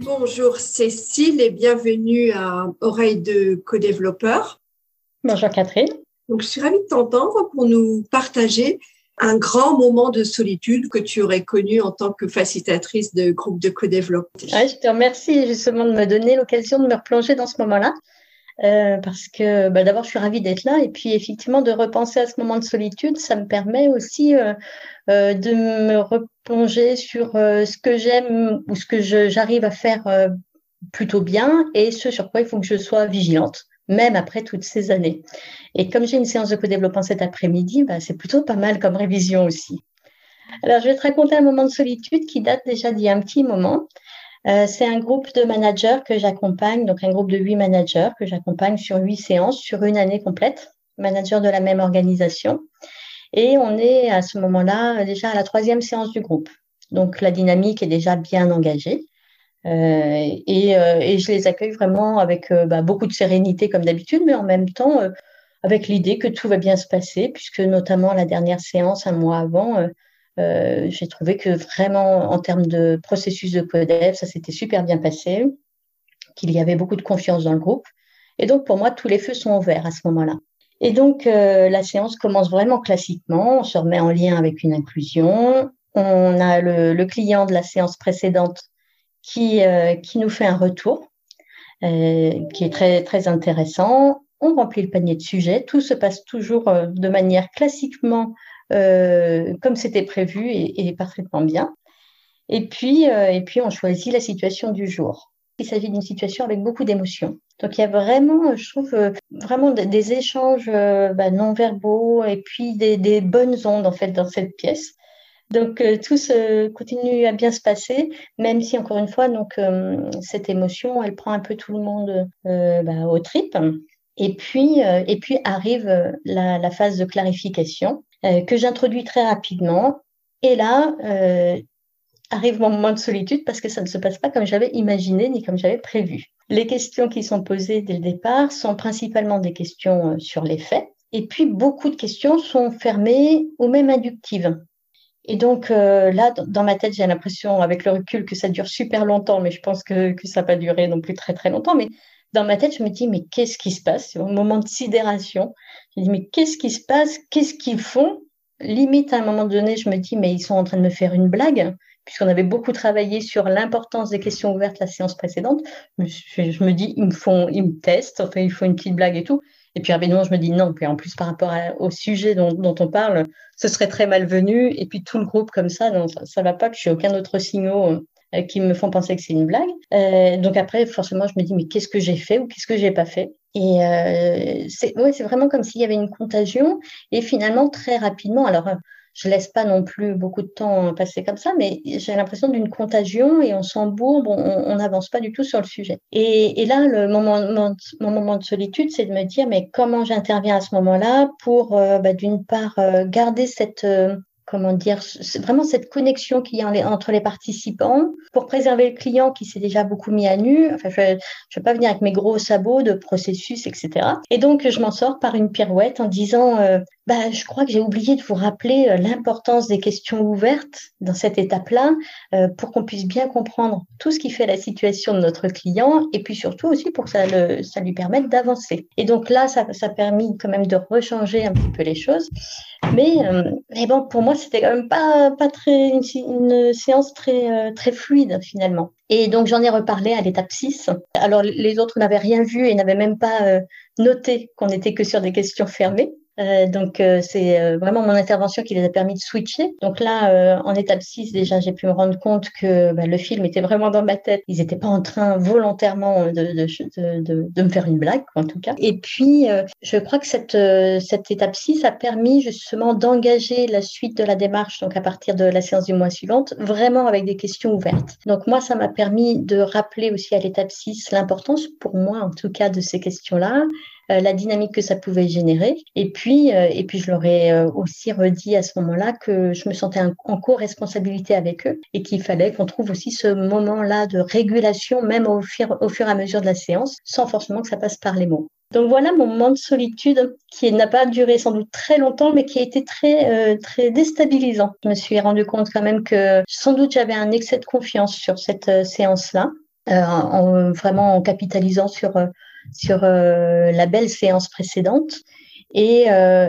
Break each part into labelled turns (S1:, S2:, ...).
S1: Bonjour Cécile et bienvenue à Oreille de co-développeur.
S2: Bonjour Catherine.
S1: Donc, je suis ravie de t'entendre pour nous partager un grand moment de solitude que tu aurais connu en tant que facilitatrice de groupe de co-développement.
S2: je te remercie justement de me donner l'occasion de me replonger dans ce moment-là. Euh, parce que bah, d'abord, je suis ravie d'être là et puis effectivement de repenser à ce moment de solitude, ça me permet aussi euh, euh, de me replonger sur ce que j'aime ou ce que j'arrive à faire plutôt bien et ce sur quoi il faut que je sois vigilante même après toutes ces années. Et comme j'ai une séance de co-développement cet après-midi, bah, c'est plutôt pas mal comme révision aussi. Alors, je vais te raconter un moment de solitude qui date déjà d'il y a un petit moment. Euh, c'est un groupe de managers que j'accompagne, donc un groupe de huit managers que j'accompagne sur huit séances sur une année complète, managers de la même organisation. Et on est à ce moment-là déjà à la troisième séance du groupe. Donc la dynamique est déjà bien engagée. Euh, et, euh, et, je les accueille vraiment avec bah, beaucoup de sérénité comme d'habitude, mais en même temps avec l'idée que tout va bien se passer, puisque notamment la dernière séance, un mois avant, j'ai trouvé que vraiment en termes de processus de codev, ça s'était super bien passé, qu'il y avait beaucoup de confiance dans le groupe. Et donc pour moi, tous les feux sont ouverts à ce moment-là. Et donc la séance commence vraiment classiquement, on se remet en lien avec une inclusion, on a le, client de la séance précédente qui, euh, qui nous fait un retour euh, qui est très, très intéressant. On remplit le panier de sujets. Tout se passe toujours euh, de manière classiquement comme c'était prévu et, parfaitement bien. Et puis, et puis, on choisit la situation du jour. Il s'agit d'une situation avec beaucoup d'émotions. Donc, il y a vraiment, je trouve, vraiment des échanges bah, non verbaux et puis des, bonnes ondes, en fait, dans cette pièce. Donc euh, tout se continue à bien se passer, même si encore une fois, donc euh, cette émotion, elle prend un peu tout le monde euh, bah, au trip. Et puis, et puis arrive la, phase de clarification que j'introduis très rapidement. Et là, arrive mon moment de solitude parce que ça ne se passe pas comme j'avais imaginé ni comme j'avais prévu. Les questions qui sont posées dès le départ sont principalement des questions sur les faits. Et puis, beaucoup de questions sont fermées ou même inductives. Et donc euh, là, dans ma tête, j'ai l'impression, avec le recul, que ça dure super longtemps, mais je pense que, ça n'a pas duré non plus très très longtemps. Mais dans ma tête, je me dis, mais qu'est-ce qui se passe? C'est un moment de sidération. Je me dis, mais qu'est-ce qui se passe? Qu'est-ce qu'ils font? Limite, à un moment donné, je me dis, mais ils sont en train de me faire une blague, puisqu'on avait beaucoup travaillé sur l'importance des questions ouvertes la séance précédente. Je, me dis, ils me testent, enfin, ils font une petite blague et tout. Et puis rapidement, je me dis non. Puis en plus, par rapport au sujet dont, on parle, ce serait très malvenu. Et puis tout le groupe comme ça, non, ça, ne va pas, je n'ai aucun autre signaux euh, qui me font penser que c'est une blague. Euh, donc après, forcément, je me dis mais qu'est-ce que j'ai fait ou qu'est-ce que j'ai pas fait? Et euh, c'est ouais, vraiment comme s'il y avait une contagion. Et finalement, très rapidement, alors je laisse pas non plus beaucoup de temps passer comme ça, mais j'ai l'impression d'une contagion et on s'embourbe, on n'avance pas du tout sur le sujet. Et, et là, le moment, mon, moment de solitude, c'est de me dire, mais comment j'interviens à ce moment-là pour, euh, bah, d'une part, euh, garder cette, euh, comment dire, vraiment cette connexion qu'il y a entre les participants pour préserver le client qui s'est déjà beaucoup mis à nu. Enfin, je ne vais pas venir avec mes gros sabots de processus, etc. Et donc, je m'en sors par une pirouette en disant, euh, bah, je crois que j'ai oublié de vous rappeler euh, l'importance des questions ouvertes dans cette étape-là euh, pour qu'on puisse bien comprendre tout ce qui fait la situation de notre client et puis surtout aussi pour que ça, ça lui permette d'avancer. Et donc là, ça, ça a permis quand même de rechanger un petit peu les choses. Mais, mais bon, pour moi, c'était quand même pas, pas très, une, séance très, euh, très fluide finalement. Et donc j'en ai reparlé à l'étape 6. Alors les autres n'avaient rien vu et n'avaient même pas euh, noté qu'on n'était que sur des questions fermées. Euh, donc, euh, c'est euh, vraiment mon intervention qui les a permis de switcher. Donc là, en étape 6, déjà, j'ai pu me rendre compte que bah, le film était vraiment dans ma tête. Ils n'étaient pas en train volontairement de, de, de, de, me faire une blague, en tout cas. Et puis, je crois que cette, cette étape 6 a permis justement d'engager la suite de la démarche, donc à partir de la séance du mois suivante, vraiment avec des questions ouvertes. Donc moi, ça m'a permis de rappeler aussi à l'étape 6 l'importance, pour moi en tout cas, de ces questions-là, la dynamique que ça pouvait générer. Et puis, et puis je leur ai aussi redit à ce moment-là que je me sentais en co-responsabilité avec eux et qu'il fallait qu'on trouve aussi ce moment-là de régulation, même au fur, au fur et à mesure de la séance, sans forcément que ça passe par les mots. Donc voilà mon moment de solitude qui n'a pas duré sans doute très longtemps, mais qui a été très, très déstabilisant. Je me suis rendu compte quand même que sans doute j'avais un excès de confiance sur cette séance-là. Euh, en, vraiment en capitalisant sur, euh, sur euh, la belle séance précédente. Et,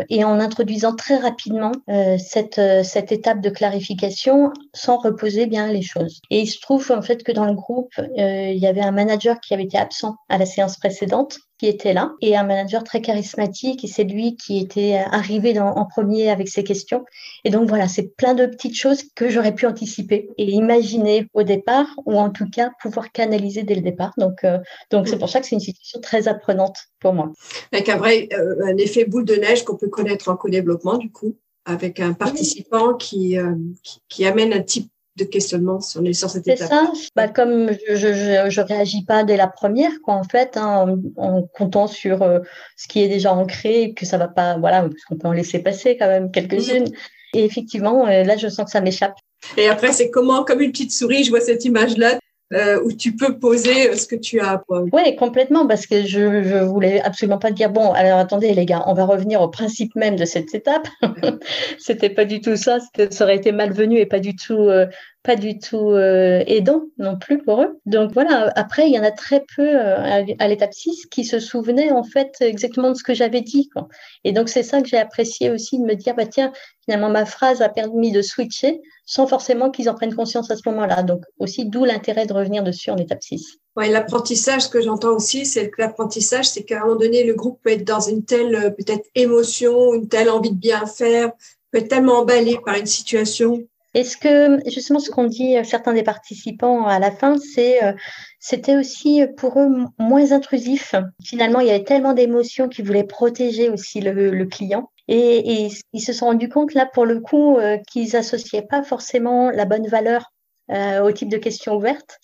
S2: et, en introduisant très rapidement cette, cette étape de clarification sans reposer bien les choses. Et il se trouve en fait que dans le groupe, il y avait un manager qui avait été absent à la séance précédente était là et un manager très charismatique et c'est lui qui était arrivé en premier avec ses questions. Et donc voilà, c'est plein de petites choses que j'aurais pu anticiper et imaginer au départ ou en tout cas pouvoir canaliser dès le départ. Donc euh, donc c'est pour ça que c'est une situation très apprenante pour moi.
S1: Avec un vrai euh, un effet boule de neige qu'on peut connaître en co-développement du coup avec un participant qui, euh, qui, qui amène un type de questionnement sur, sur cette étape.
S2: C'est ça. Bah, comme je, je, je, réagis pas dès la première, quoi, en fait, hein, en, comptant sur euh, ce qui est déjà ancré, que ça va pas, voilà, parce qu'on peut en laisser passer quand même quelques-unes. Et effectivement, euh, là, je sens que ça m'échappe.
S1: Et après, c'est comment, comme une petite souris, je vois cette image-là, euh, où tu peux poser euh, ce que tu as.
S2: Oui, complètement, parce que je, je voulais absolument pas dire bon, alors attendez les gars, on va revenir au principe même de cette étape. C'était pas du tout ça, ça aurait été malvenu et pas du tout, euh, pas du tout aidant non plus pour eux. Donc voilà, après il y en a très peu à l'étape 6 qui se souvenaient en fait exactement de ce que j'avais dit. Quoi. Et donc c'est ça que j'ai apprécié aussi de me dire bah tiens, finalement ma phrase a permis de switcher sans forcément qu'ils en prennent conscience à ce moment-là. Donc aussi, d'où l'intérêt de revenir dessus en étape 6.
S1: Ouais, l'apprentissage, ce que j'entends aussi, c'est que l'apprentissage, c'est qu'à un moment donné, le groupe peut être dans une telle euh, peut-être émotion, une telle envie de bien faire, peut être tellement emballé par une situation.
S2: Est-ce que justement ce qu'ont dit euh, certains des participants à la fin, c'est euh, c'était aussi pour eux moins intrusif? Finalement, il y avait tellement d'émotions qu'ils voulaient protéger aussi le, le client et, ils se sont rendus compte là pour le coup euh, qu'ils associaient pas forcément la bonne valeur euh, au type de questions ouvertes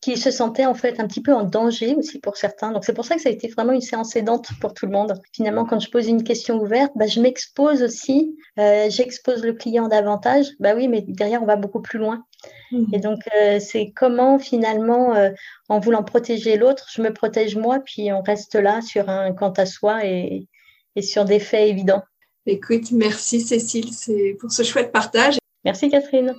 S2: qu'ils se sentaient en fait un petit peu en danger aussi pour certains. Donc c'est pour ça que ça a été vraiment une séance aidante pour tout le monde. Finalement, quand je pose une question ouverte, bah, je m'expose aussi, euh, j'expose le client davantage. Bah oui, mais derrière on va beaucoup plus loin. Mmh. Et donc c'est comment finalement, en voulant protéger l'autre, je me protège moi, puis on reste là sur un quant à soi et, et sur des faits évidents.
S1: Écoute, merci Cécile pour ce chouette partage.
S2: Merci Catherine.